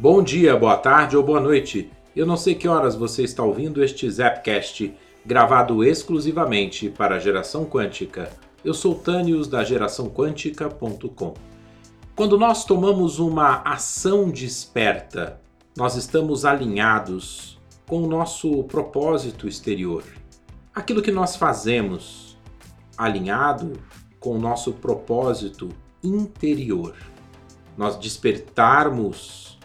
Bom dia, boa tarde ou boa noite. Eu não sei que horas você está ouvindo este Zapcast, gravado exclusivamente para a geração quântica. Eu sou Tânios da geraçãoquântica.com. Quando nós tomamos uma ação desperta, nós estamos alinhados com o nosso propósito exterior. Aquilo que nós fazemos alinhado com o nosso propósito interior. Nós despertarmos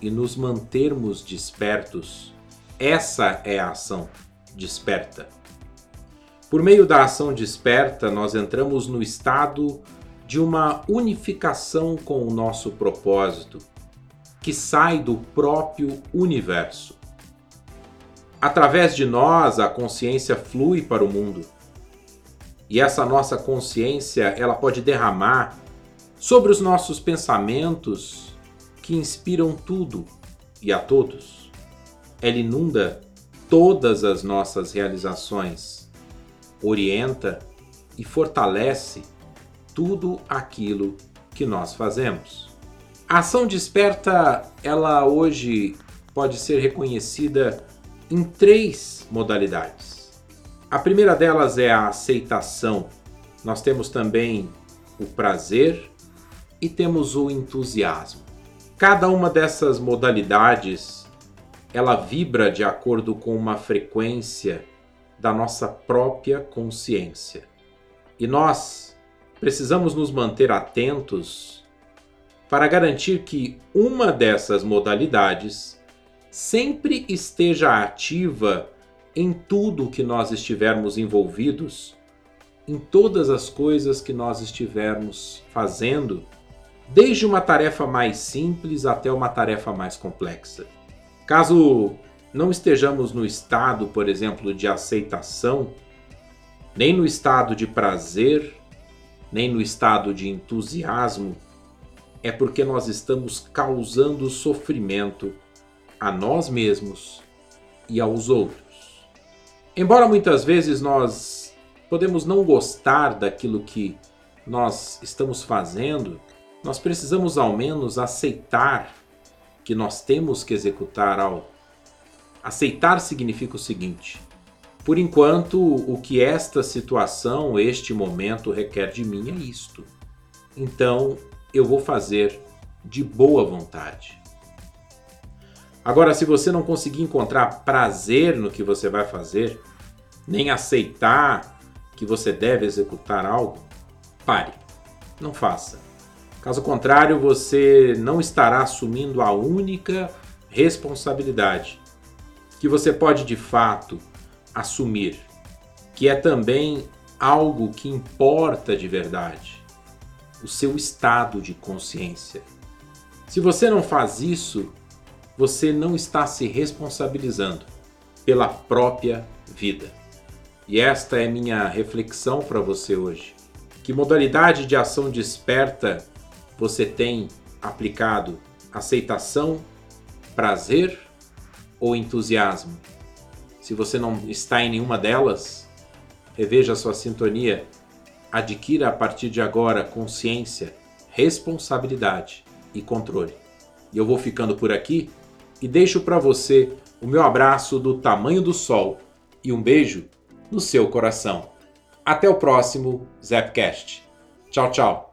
e nos mantermos despertos. Essa é a ação desperta. Por meio da ação desperta, nós entramos no estado de uma unificação com o nosso propósito, que sai do próprio universo. Através de nós, a consciência flui para o mundo. E essa nossa consciência, ela pode derramar sobre os nossos pensamentos que inspiram tudo e a todos. Ela inunda todas as nossas realizações, orienta e fortalece tudo aquilo que nós fazemos. A ação desperta, ela hoje pode ser reconhecida em três modalidades. A primeira delas é a aceitação. Nós temos também o prazer e temos o entusiasmo. Cada uma dessas modalidades ela vibra de acordo com uma frequência da nossa própria consciência. E nós precisamos nos manter atentos para garantir que uma dessas modalidades sempre esteja ativa em tudo que nós estivermos envolvidos, em todas as coisas que nós estivermos fazendo desde uma tarefa mais simples até uma tarefa mais complexa. Caso não estejamos no estado, por exemplo, de aceitação, nem no estado de prazer, nem no estado de entusiasmo, é porque nós estamos causando sofrimento a nós mesmos e aos outros. Embora muitas vezes nós podemos não gostar daquilo que nós estamos fazendo, nós precisamos ao menos aceitar que nós temos que executar algo. Aceitar significa o seguinte: por enquanto, o que esta situação, este momento requer de mim é isto. Então, eu vou fazer de boa vontade. Agora, se você não conseguir encontrar prazer no que você vai fazer, nem aceitar que você deve executar algo, pare, não faça. Caso contrário, você não estará assumindo a única responsabilidade que você pode de fato assumir, que é também algo que importa de verdade: o seu estado de consciência. Se você não faz isso, você não está se responsabilizando pela própria vida. E esta é minha reflexão para você hoje. Que modalidade de ação desperta você tem aplicado aceitação, prazer ou entusiasmo? Se você não está em nenhuma delas, reveja sua sintonia, adquira a partir de agora consciência, responsabilidade e controle. E eu vou ficando por aqui e deixo para você o meu abraço do tamanho do sol e um beijo no seu coração. Até o próximo Zapcast. Tchau, tchau.